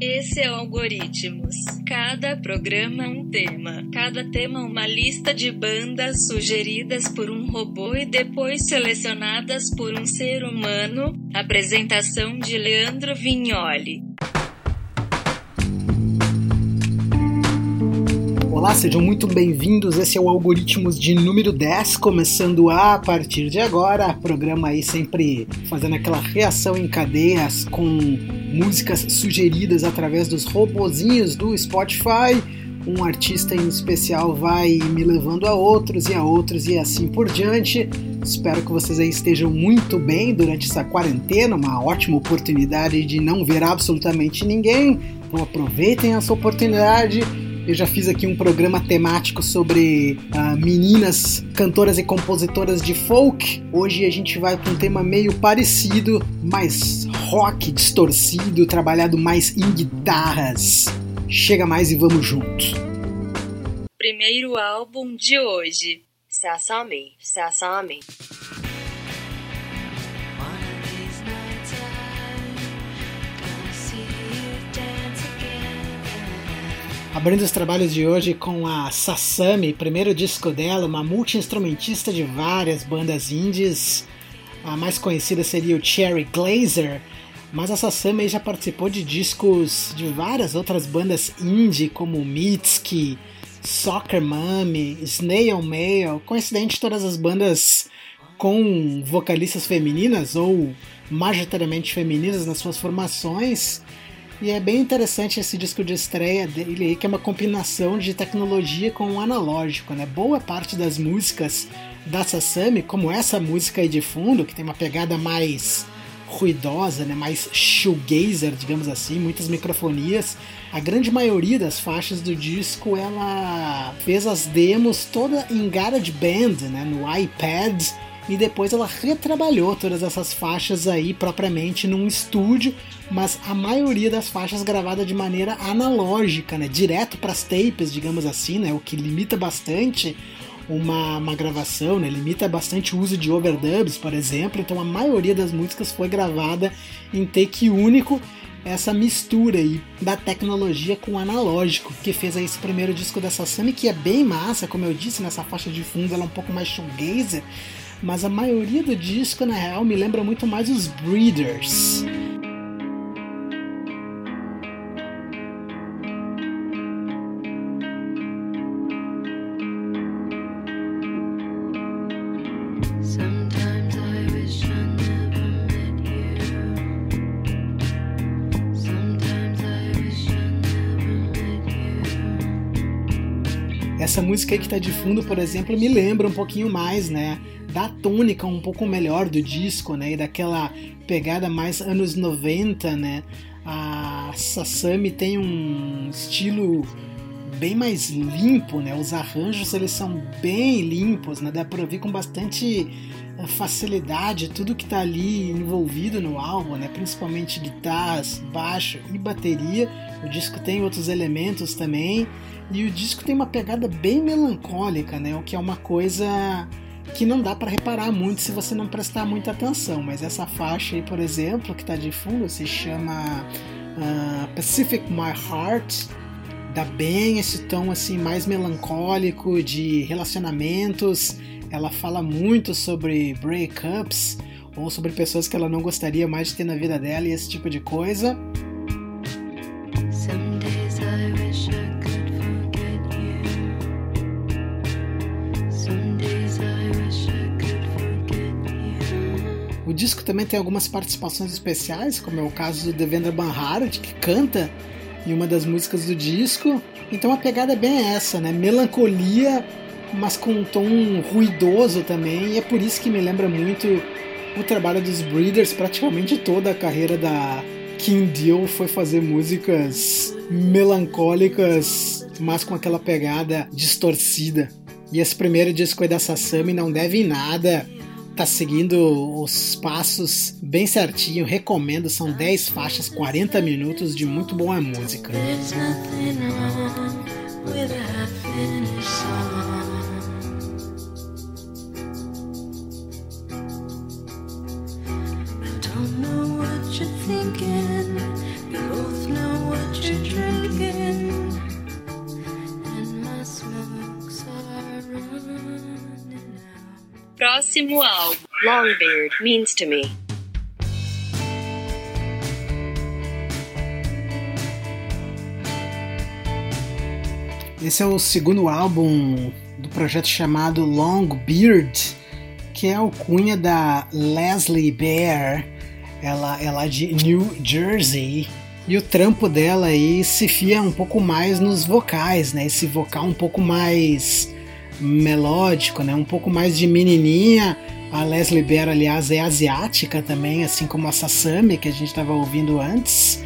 Esse é o Algoritmos. Cada programa um tema. Cada tema uma lista de bandas sugeridas por um robô e depois selecionadas por um ser humano. Apresentação de Leandro Vignoli. Olá, sejam muito bem-vindos. Esse é o Algoritmos de número 10, começando a partir de agora. Programa aí sempre fazendo aquela reação em cadeias com músicas sugeridas através dos robozinhos do Spotify. Um artista em especial vai me levando a outros e a outros e assim por diante. Espero que vocês aí estejam muito bem durante essa quarentena, uma ótima oportunidade de não ver absolutamente ninguém. Então aproveitem essa oportunidade eu já fiz aqui um programa temático sobre uh, meninas cantoras e compositoras de folk. Hoje a gente vai com um tema meio parecido, mais rock distorcido, trabalhado mais em guitarras. Chega mais e vamos juntos. Primeiro álbum de hoje. Sasami, Sasami. Abrindo os trabalhos de hoje com a Sasami, primeiro disco dela, uma multi-instrumentista de várias bandas indies. A mais conhecida seria o Cherry Glazer, mas a Sasami já participou de discos de várias outras bandas indie, como Mitski, Soccer Mommy, Snail Mail, coincidente todas as bandas com vocalistas femininas ou majoritariamente femininas nas suas formações. E é bem interessante esse disco de estreia dele aí, que é uma combinação de tecnologia com o analógico, né? Boa parte das músicas da Sasami, como essa música aí de fundo, que tem uma pegada mais ruidosa, né? mais shoegazer, digamos assim, muitas microfonias. A grande maioria das faixas do disco ela fez as demos toda em GarageBand, né? no iPad e depois ela retrabalhou todas essas faixas aí propriamente num estúdio, mas a maioria das faixas gravada de maneira analógica, né, direto para as tapes, digamos assim, né, o que limita bastante uma, uma gravação, né, limita bastante o uso de overdubs, por exemplo, então a maioria das músicas foi gravada em take único essa mistura aí da tecnologia com o analógico, que fez aí esse primeiro disco da Sasami, que é bem massa, como eu disse, nessa faixa de fundo ela é um pouco mais shoegazer, mas a maioria do disco, na real, me lembra muito mais os Breeders. Essa música aí que tá de fundo, por exemplo, me lembra um pouquinho mais, né? Da tônica um pouco melhor do disco, né? E daquela pegada mais anos 90, né? A Sasami tem um estilo bem mais limpo, né? Os arranjos eles são bem limpos, né? Dá para ouvir com bastante eh, facilidade tudo que está ali envolvido no álbum, né? Principalmente guitarras, baixo e bateria. O disco tem outros elementos também e o disco tem uma pegada bem melancólica, né? O que é uma coisa que não dá para reparar muito se você não prestar muita atenção. Mas essa faixa aí, por exemplo, que está de fundo, se chama uh, Pacific My Heart. Dá bem esse tom assim mais melancólico de relacionamentos. Ela fala muito sobre breakups ou sobre pessoas que ela não gostaria mais de ter na vida dela e esse tipo de coisa. Também tem algumas participações especiais, como é o caso do Devendra Banhart, que canta em uma das músicas do disco. Então a pegada é bem essa, né? Melancolia, mas com um tom ruidoso também, e é por isso que me lembra muito o trabalho dos Breeders, praticamente toda a carreira da Kim Deal foi fazer músicas melancólicas, mas com aquela pegada distorcida. E esse primeiro disco aí da Sasami não deve em nada tá seguindo os passos bem certinho, recomendo, são 10 faixas, 40 minutos de muito boa música. Don't know what you're thinking, we both Próximo álbum. Longbeard means to me. Esse é o segundo álbum do projeto chamado Long Beard, que é a alcunha da Leslie Bear. Ela, ela é de New Jersey. E o trampo dela aí se fia um pouco mais nos vocais, né? Esse vocal um pouco mais melódico, né? Um pouco mais de menininha. A Leslie Bear, aliás, é asiática também, assim como a Sasami, que a gente estava ouvindo antes.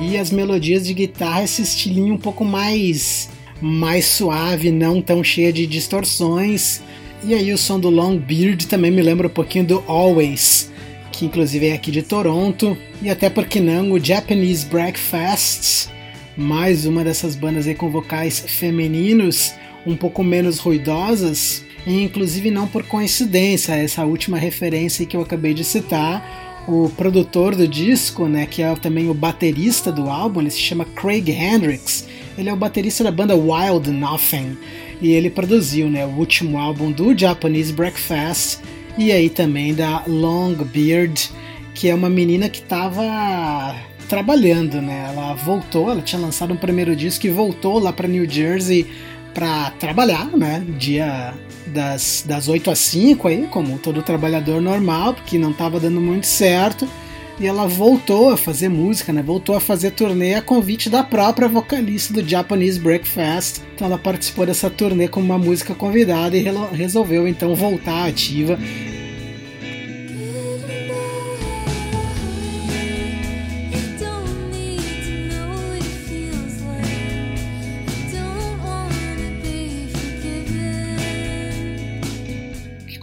E as melodias de guitarra, esse estilinho um pouco mais mais suave, não tão cheia de distorções. E aí o som do Long Beard também me lembra um pouquinho do Always, que inclusive é aqui de Toronto. E até porque não, o Japanese Breakfast, mais uma dessas bandas aí com vocais femininos, um pouco menos ruidosas. E inclusive não por coincidência, essa última referência que eu acabei de citar, o produtor do disco, né, que é também o baterista do álbum, ele se chama Craig Hendricks. Ele é o baterista da banda Wild Nothing e ele produziu, né, o último álbum do Japanese Breakfast e aí também da Long Beard, que é uma menina que estava trabalhando, né? Ela voltou, ela tinha lançado um primeiro disco e voltou lá para New Jersey para trabalhar, né? Dia das, das 8 às 5 aí, como todo trabalhador normal, porque não estava dando muito certo. E ela voltou a fazer música, né? Voltou a fazer turnê a convite da própria vocalista do Japanese Breakfast. Então ela participou dessa turnê como uma música convidada e resolveu então voltar ativa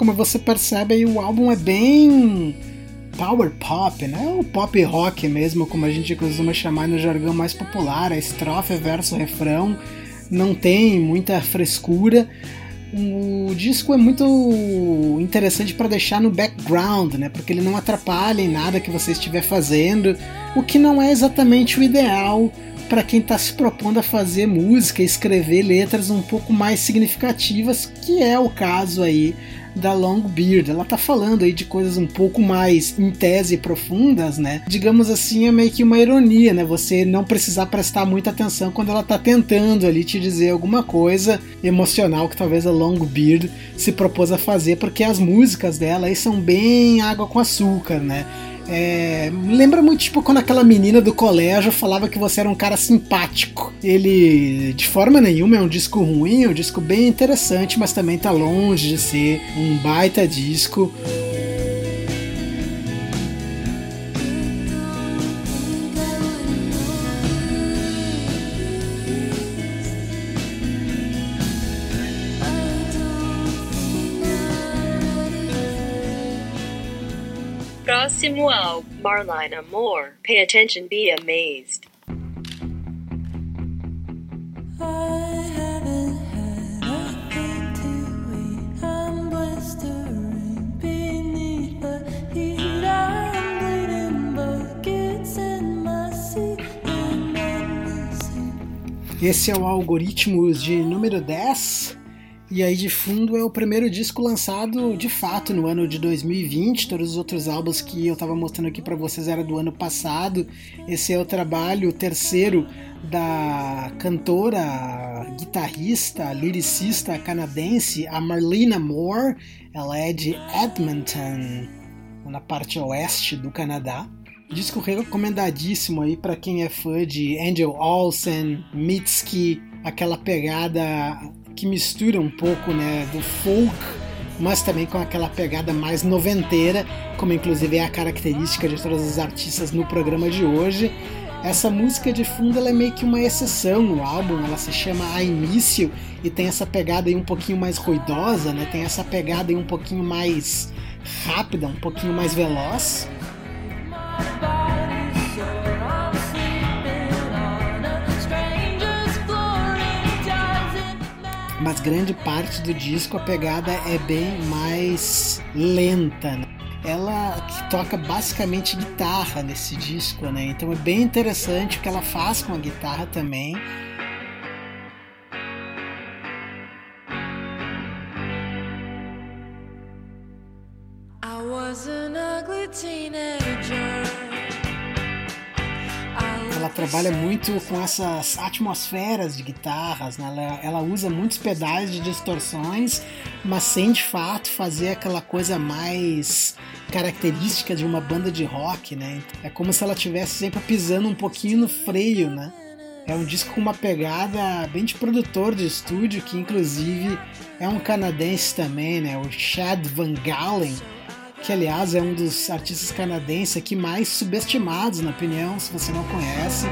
como você percebe o álbum é bem power pop, né? O pop rock mesmo, como a gente costuma chamar no jargão mais popular, a estrofe verso refrão, não tem muita frescura. O disco é muito interessante para deixar no background, né? Porque ele não atrapalha em nada que você estiver fazendo, o que não é exatamente o ideal para quem está se propondo a fazer música, escrever letras um pouco mais significativas, que é o caso aí da Longbeard. Ela tá falando aí de coisas um pouco mais em tese profundas, né? Digamos assim, é meio que uma ironia, né? Você não precisar prestar muita atenção quando ela tá tentando ali te dizer alguma coisa emocional que talvez a Longbeard se propôs a fazer, porque as músicas dela aí são bem água com açúcar, né? É, lembra muito tipo quando aquela menina do colégio falava que você era um cara simpático. Ele, de forma nenhuma, é um disco ruim, é um disco bem interessante, mas também tá longe de ser um baita disco. Próximo álbum. Marlina Moore. Pay attention, be amazed. Esse é o Algoritmos de número 10. E aí de fundo é o primeiro disco lançado de fato no ano de 2020. Todos os outros álbuns que eu estava mostrando aqui para vocês eram do ano passado. Esse é o trabalho terceiro da cantora, guitarrista, lyricista canadense, a Marlena Moore. Ela é de Edmonton, na parte oeste do Canadá. Disco recomendadíssimo aí para quem é fã de Angel Olsen, Mitski, aquela pegada que mistura um pouco né, do folk, mas também com aquela pegada mais noventeira, como inclusive é a característica de todos os artistas no programa de hoje. Essa música de fundo ela é meio que uma exceção no álbum, ela se chama A Início e tem essa pegada aí um pouquinho mais ruidosa, né? tem essa pegada aí um pouquinho mais rápida, um pouquinho mais veloz. Mas grande parte do disco a pegada é bem mais lenta. Né? Ela toca basicamente guitarra nesse disco, né? Então é bem interessante o que ela faz com a guitarra também. I was an ugly teenager ela trabalha muito com essas atmosferas de guitarras, né? ela, ela, usa muitos pedais de distorções, mas sem de fato fazer aquela coisa mais característica de uma banda de rock, né? É como se ela estivesse sempre pisando um pouquinho no freio, né? É um disco com uma pegada bem de produtor de estúdio, que inclusive é um canadense também, né? O Chad Van Galen que aliás é um dos artistas canadenses aqui mais subestimados, na opinião, se você não conhece.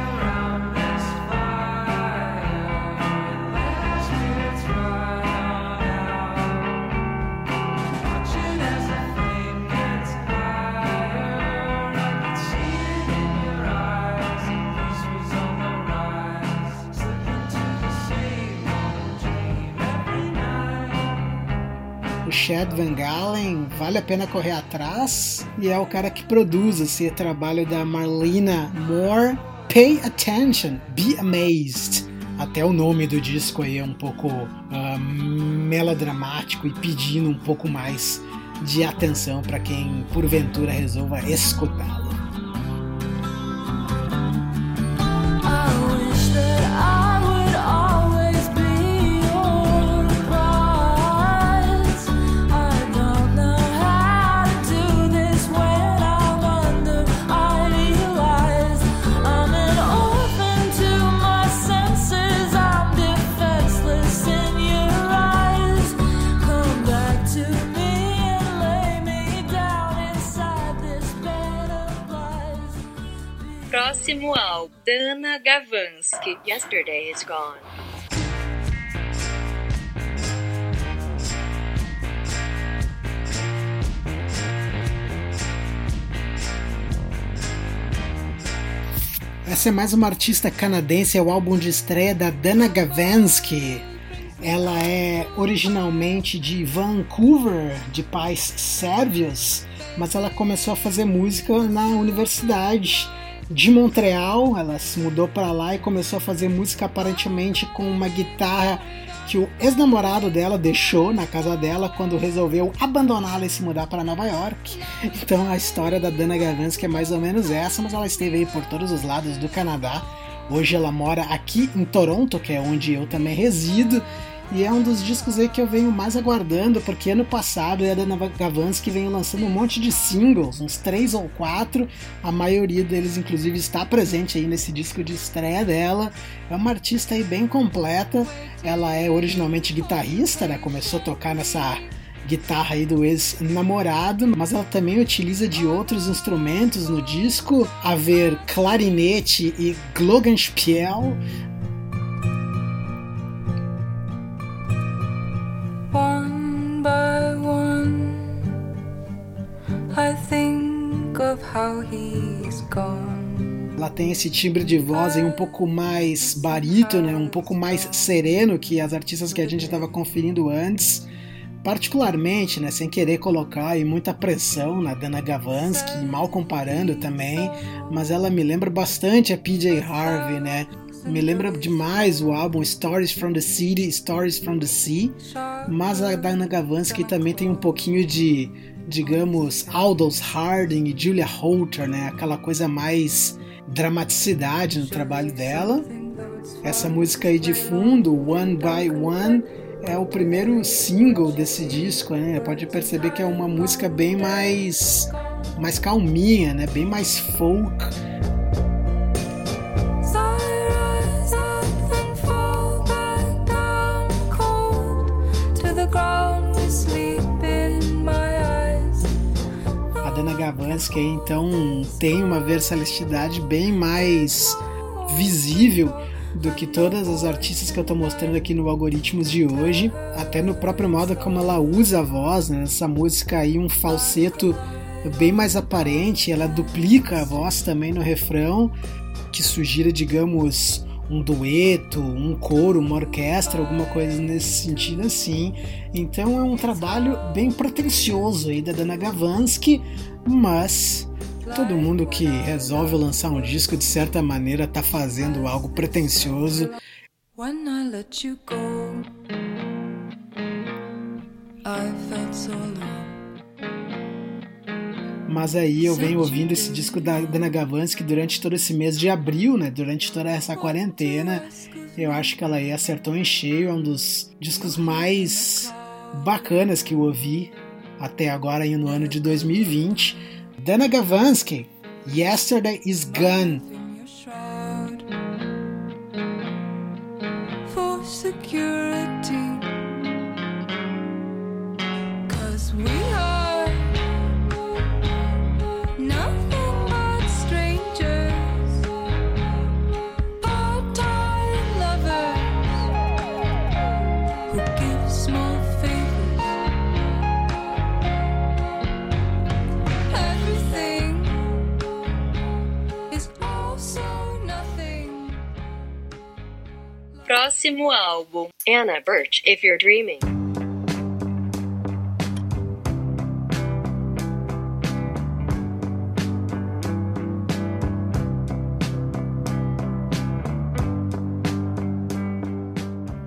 Chad Van Galen, vale a pena correr atrás. E é o cara que produz esse trabalho da Marlena Moore. Pay Attention, Be Amazed. Até o nome do disco aí é um pouco uh, melodramático e pedindo um pouco mais de atenção para quem porventura resolva escutá-lo. Próximo ao Dana Gavansky. Yesterday is gone. Essa é mais uma artista canadense, é o álbum de estreia da Dana Gavansky. Ela é originalmente de Vancouver, de pais sérvios, mas ela começou a fazer música na universidade de Montreal. Ela se mudou para lá e começou a fazer música aparentemente com uma guitarra que o ex-namorado dela deixou na casa dela quando resolveu abandoná-la e se mudar para Nova York. Então a história da Dana Gavansky é mais ou menos essa, mas ela esteve aí por todos os lados do Canadá. Hoje ela mora aqui em Toronto, que é onde eu também resido, e é um dos discos aí que eu venho mais aguardando, porque ano passado a Dana Gavansky veio lançando um monte de singles, uns três ou quatro. A maioria deles, inclusive, está presente aí nesse disco de estreia dela. É uma artista aí bem completa. Ela é originalmente guitarrista, né? Começou a tocar nessa guitarra aí do ex-namorado, mas ela também utiliza de outros instrumentos no disco, a ver clarinete e glockenspiel, Ela tem esse timbre de voz aí um pouco mais barito, né? um pouco mais sereno que as artistas que a gente estava conferindo antes. Particularmente, né, sem querer colocar aí muita pressão na Dana Gavansky, mal comparando também, mas ela me lembra bastante a PJ Harvey, né? Me lembra demais o álbum Stories from the City, Stories from the Sea, mas a Diana Gavansky também tem um pouquinho de, digamos, Aldous Harding e Julia Holter, né? Aquela coisa mais dramaticidade no trabalho dela. Essa música aí de fundo, One by One, é o primeiro single desse disco, né? Pode perceber que é uma música bem mais mais calminha, né? Bem mais folk Gavansky então tem uma versatilidade bem mais visível do que todas as artistas que eu estou mostrando aqui no Algoritmos de hoje, até no próprio modo como ela usa a voz, né? Essa música aí, um falseto bem mais aparente, ela duplica a voz também no refrão, que sugira, digamos, um dueto, um coro, uma orquestra, alguma coisa nesse sentido assim. Então é um trabalho bem pretensioso aí da Dana Gavansky, mas todo mundo que resolve lançar um disco de certa maneira tá fazendo algo pretensioso. When I let you go, I felt so alone. Mas aí eu venho ouvindo esse disco da Dana Gavansky durante todo esse mês de abril, né? Durante toda essa quarentena. Eu acho que ela aí acertou em cheio. É um dos discos mais bacanas que eu ouvi até agora no ano de 2020. Dana Gavansky, Yesterday is Gone. Próximo álbum: Anna Birch, If You're Dreaming.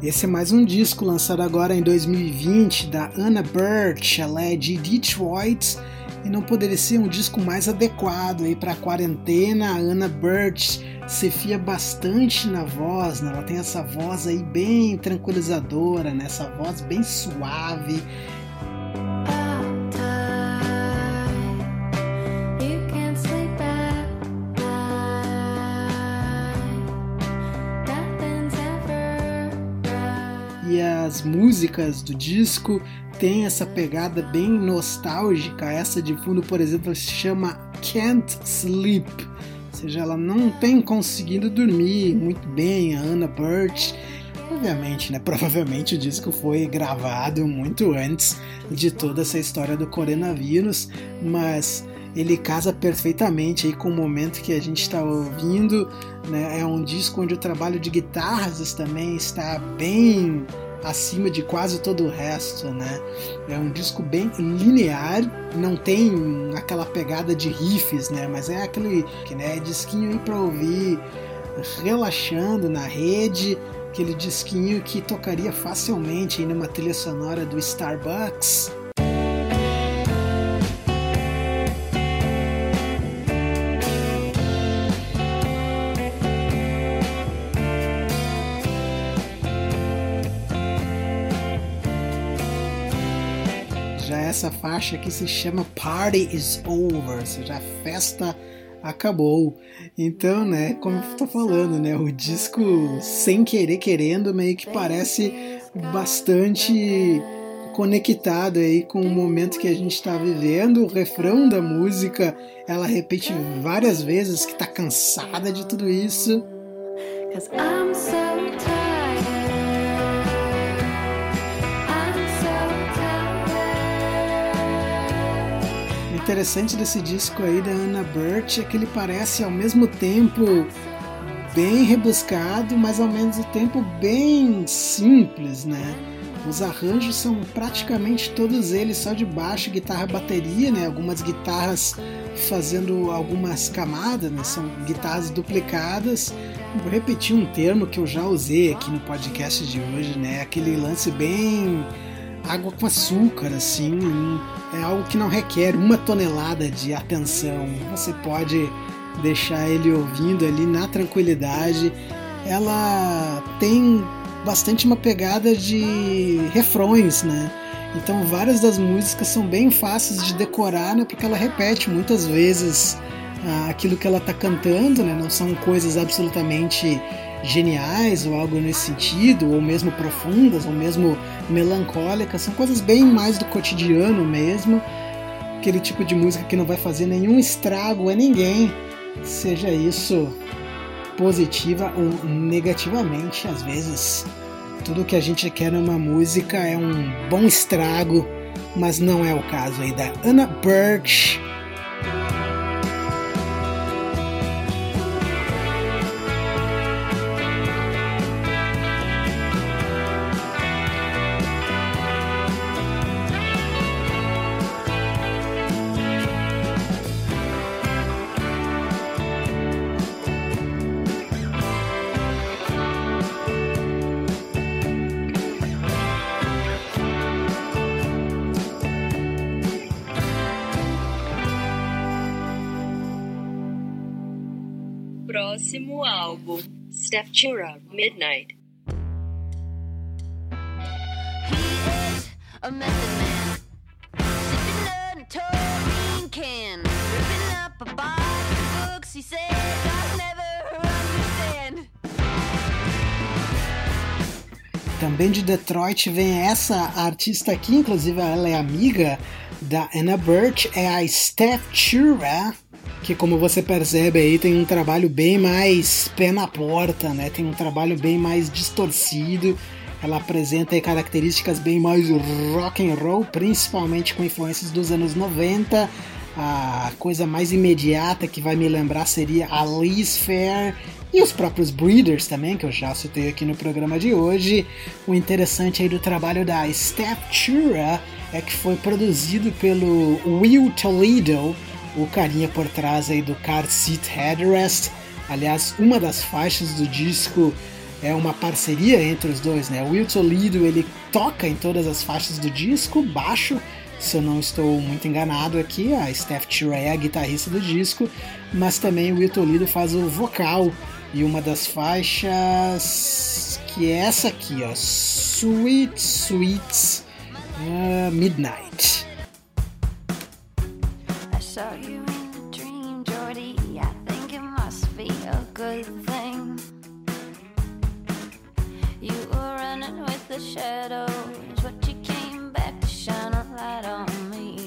Esse é mais um disco lançado agora em 2020 da Anna Birch. Ela é de Detroit e não poderia ser um disco mais adequado aí para a quarentena. A Anna Birch se fia bastante na voz, né? ela tem essa voz aí bem tranquilizadora, né? essa voz bem suave. As músicas do disco tem essa pegada bem nostálgica. Essa de fundo, por exemplo, se chama Can't Sleep seja, ela não tem conseguido dormir muito bem, a Anna Birch. Obviamente, né? Provavelmente o disco foi gravado muito antes de toda essa história do coronavírus, mas ele casa perfeitamente aí com o momento que a gente está ouvindo. Né? É um disco onde o trabalho de guitarras também está bem acima de quase todo o resto, né? É um disco bem linear, não tem aquela pegada de riffs, né? Mas é aquele que né, disquinho aí para ouvir relaxando na rede, aquele disquinho que tocaria facilmente aí numa trilha sonora do Starbucks. Faixa que se chama Party is Over, ou seja, a festa acabou. Então, né, como eu tô falando, né, o disco sem querer querendo meio que parece bastante conectado aí com o momento que a gente está vivendo. O refrão da música, ela repete várias vezes que tá cansada de tudo isso. Cause I'm so interessante desse disco aí da Anna Burt é que ele parece ao mesmo tempo bem rebuscado, mas ao mesmo tempo bem simples, né? Os arranjos são praticamente todos eles só de baixo, guitarra, bateria, né? Algumas guitarras fazendo algumas camadas, né? São guitarras duplicadas. Vou repetir um termo que eu já usei aqui no podcast de hoje, né? Aquele lance bem água com açúcar, assim, é algo que não requer uma tonelada de atenção. Você pode deixar ele ouvindo ali na tranquilidade. Ela tem bastante uma pegada de refrões, né? Então várias das músicas são bem fáceis de decorar, né? Porque ela repete muitas vezes ah, aquilo que ela está cantando, né? Não são coisas absolutamente geniais ou algo nesse sentido, ou mesmo profundas, ou mesmo melancólicas, são coisas bem mais do cotidiano mesmo. Aquele tipo de música que não vai fazer nenhum estrago a ninguém, seja isso positiva ou negativamente, às vezes. Tudo que a gente quer numa música é um bom estrago, mas não é o caso aí da Anna Birch Steph Chura, Midnight. He is a method man. Sipping on a taurine can. Ripping up a box of books he says I'll never understand. Também de Detroit vem essa artista aqui, inclusive ela é amiga da Anna Burt, é a Steph Chura, que como você percebe aí tem um trabalho bem mais pé na porta, né? Tem um trabalho bem mais distorcido. Ela apresenta características bem mais rock and roll, principalmente com influências dos anos 90. A coisa mais imediata que vai me lembrar seria a Liz Fair e os próprios Breeders também, que eu já citei aqui no programa de hoje. O interessante aí do trabalho da Steph Chura é que foi produzido pelo Will Toledo, o carinha por trás aí do Car Seat Headrest. Aliás, uma das faixas do disco é uma parceria entre os dois, né? O Will Toledo ele toca em todas as faixas do disco, baixo, se eu não estou muito enganado aqui, a Steph Chura é a guitarrista do disco, mas também o Will Toledo faz o vocal e uma das faixas que é essa aqui, ó, Sweet Sweets uh, Midnight.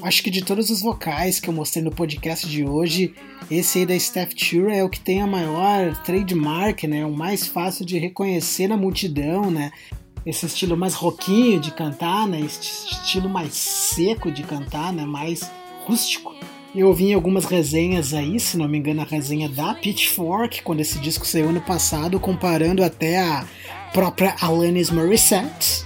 Acho que de todos os vocais que eu mostrei no podcast de hoje, esse aí da Steph Chura é o que tem a maior trademark, né? O mais fácil de reconhecer na multidão, né? Esse estilo mais roquinho de cantar, né? Esse estilo mais seco de cantar, né? Mais rústico. Eu ouvi em algumas resenhas aí, se não me engano, a resenha da Pitchfork, quando esse disco saiu ano passado, comparando até a própria Alanis Morissette.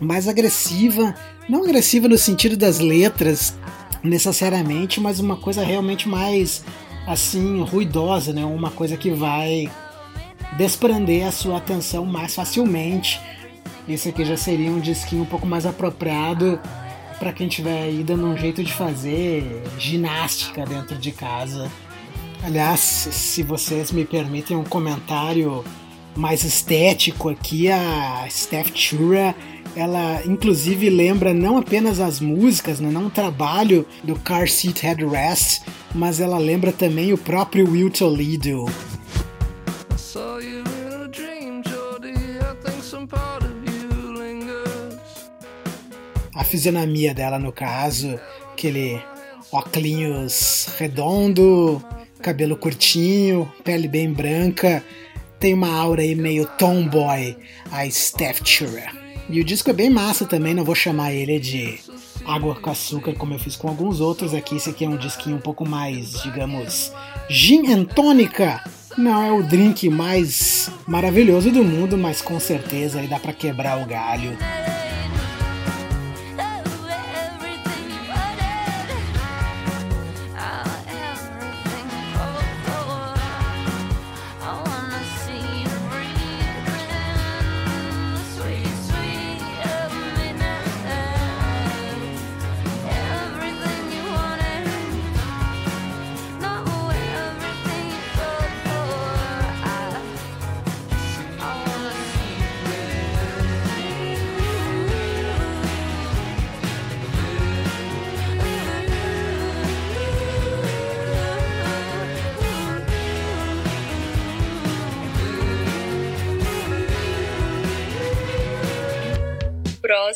Mais agressiva, não agressiva no sentido das letras necessariamente, mas uma coisa realmente mais assim ruidosa, né? Uma coisa que vai desprender a sua atenção mais facilmente. Esse aqui já seria um disquinho um pouco mais apropriado para quem tiver aí dando um jeito de fazer ginástica dentro de casa. Aliás, se vocês me permitem um comentário mais estético aqui, a Steph Chura, ela inclusive lembra não apenas as músicas, né, não o trabalho do Car Seat Headrest, mas ela lembra também o próprio Will Toledo. A fisionomia dela, no caso, aquele óculos redondo, cabelo curtinho, pele bem branca, tem uma aura aí meio tomboy, a Steph Chura. E o disco é bem massa também, não vou chamar ele de água com açúcar como eu fiz com alguns outros aqui. Esse aqui é um disquinho um pouco mais, digamos, gin and tônica. Não é o drink mais maravilhoso do mundo, mas com certeza aí dá pra quebrar o galho.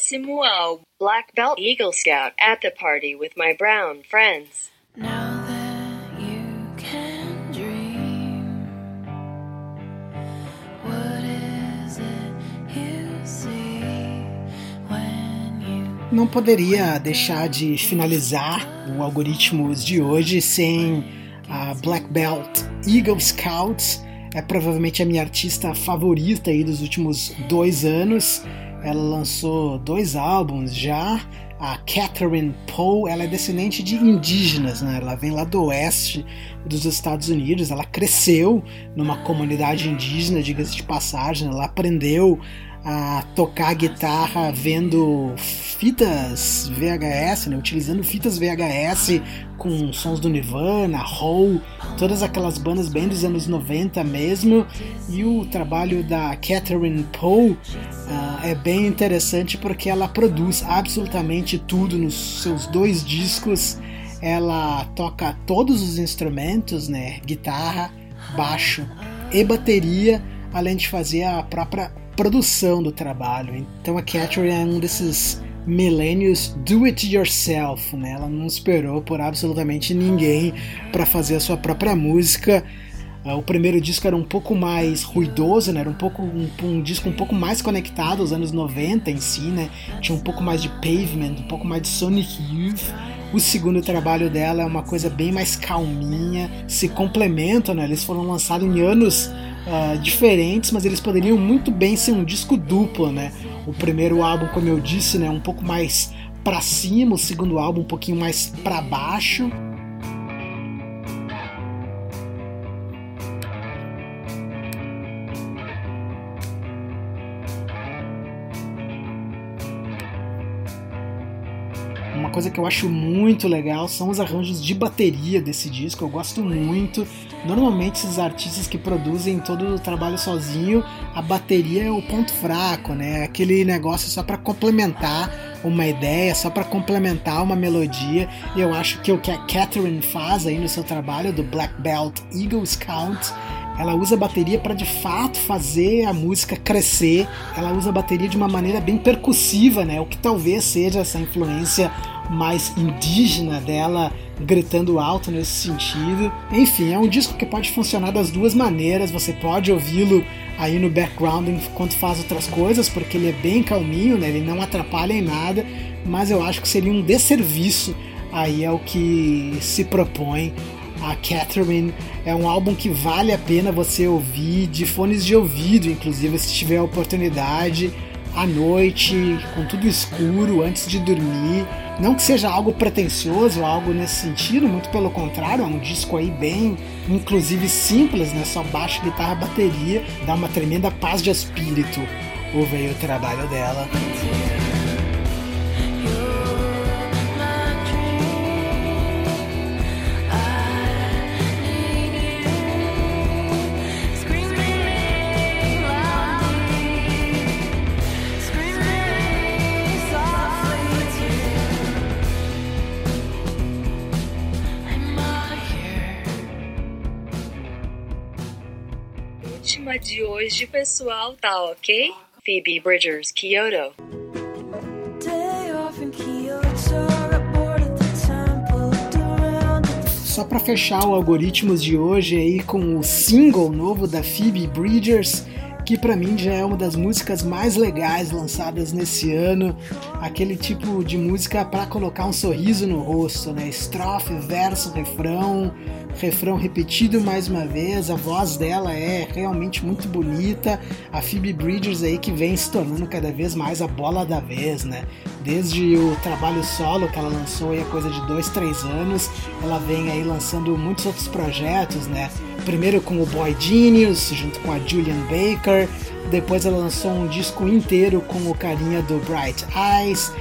Próximo álbum. Black Belt Eagle Scout at the party with my brown friends. Now that you can dream, what is it you see when you Não poderia deixar de finalizar o algoritmos de hoje sem a Black Belt Eagle Scouts. É provavelmente a minha artista favorita aí dos últimos dois anos. Ela lançou dois álbuns já. A Catherine Poe, ela é descendente de indígenas, né? Ela vem lá do oeste dos Estados Unidos. Ela cresceu numa comunidade indígena, diga-se de passagem. Ela aprendeu a tocar guitarra vendo fitas VHS, né? utilizando fitas VHS com sons do Nirvana, Hole, todas aquelas bandas bem dos anos 90 mesmo. E o trabalho da Catherine Poe uh, é bem interessante porque ela produz absolutamente tudo nos seus dois discos. Ela toca todos os instrumentos, né? Guitarra, baixo e bateria, além de fazer a própria produção do trabalho. Então a Catherine é um desses millennials do it yourself, né? Ela não esperou por absolutamente ninguém para fazer a sua própria música. Uh, o primeiro disco era um pouco mais ruidoso, né? Era um pouco um, um, disco um pouco mais conectado aos anos 90 em si, né? Tinha um pouco mais de Pavement, um pouco mais de Sonic Youth. O segundo trabalho dela é uma coisa bem mais calminha, se complementam, né? Eles foram lançados em anos uh, diferentes, mas eles poderiam muito bem ser um disco duplo, né? O primeiro álbum, como eu disse, né, um pouco mais para cima, o segundo álbum um pouquinho mais para baixo. Coisa que eu acho muito legal são os arranjos de bateria desse disco, eu gosto muito. Normalmente esses artistas que produzem todo o trabalho sozinho, a bateria é o ponto fraco, né? Aquele negócio só para complementar uma ideia, só para complementar uma melodia. E eu acho que o que a Catherine faz aí no seu trabalho do Black Belt Eagle Scout ela usa a bateria para de fato fazer a música crescer. Ela usa a bateria de uma maneira bem percussiva, né? O que talvez seja essa influência mais indígena dela gritando alto nesse sentido. Enfim, é um disco que pode funcionar das duas maneiras. Você pode ouvi-lo aí no background enquanto faz outras coisas, porque ele é bem calminho, né? Ele não atrapalha em nada, mas eu acho que seria um desserviço aí ao que se propõe a Catherine. É um álbum que vale a pena você ouvir de fones de ouvido, inclusive se tiver a oportunidade à noite, com tudo escuro, antes de dormir. Não que seja algo pretensioso, algo nesse sentido, muito pelo contrário, é um disco aí bem, inclusive simples, né? Só baixo, guitarra, bateria, dá uma tremenda paz de espírito. Ouve aí o trabalho dela. Última de pessoal, tá ok? Phoebe Bridgers, Kyoto. Só para fechar o algoritmos de hoje aí com o single novo da Phoebe Bridgers, que para mim já é uma das músicas mais legais lançadas nesse ano, aquele tipo de música para colocar um sorriso no rosto, né? Estrofe, verso, refrão, refrão repetido mais uma vez, a voz dela é realmente muito bonita, a Phoebe Bridgers aí que vem se tornando cada vez mais a bola da vez, né? Desde o trabalho solo que ela lançou aí há coisa de dois, três anos, ela vem aí lançando muitos outros projetos, né? Primeiro com o Boy Genius, junto com a Julian Baker, depois ela lançou um disco inteiro com o carinha do Bright Eyes,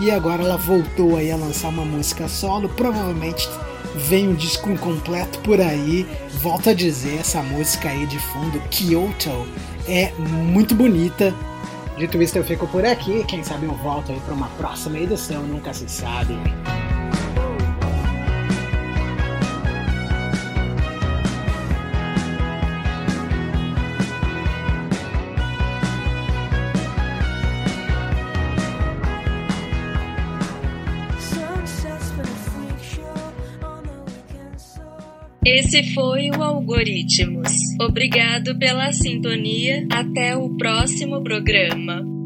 e agora ela voltou aí a lançar uma música solo, provavelmente vem um disco incompleto por aí. Volto a dizer, essa música aí de fundo, Kyoto, é muito bonita. Dito isso, eu fico por aqui. Quem sabe eu volto aí para uma próxima edição, nunca se sabe. Esse foi o Algoritmos. Obrigado pela sintonia. Até o próximo programa.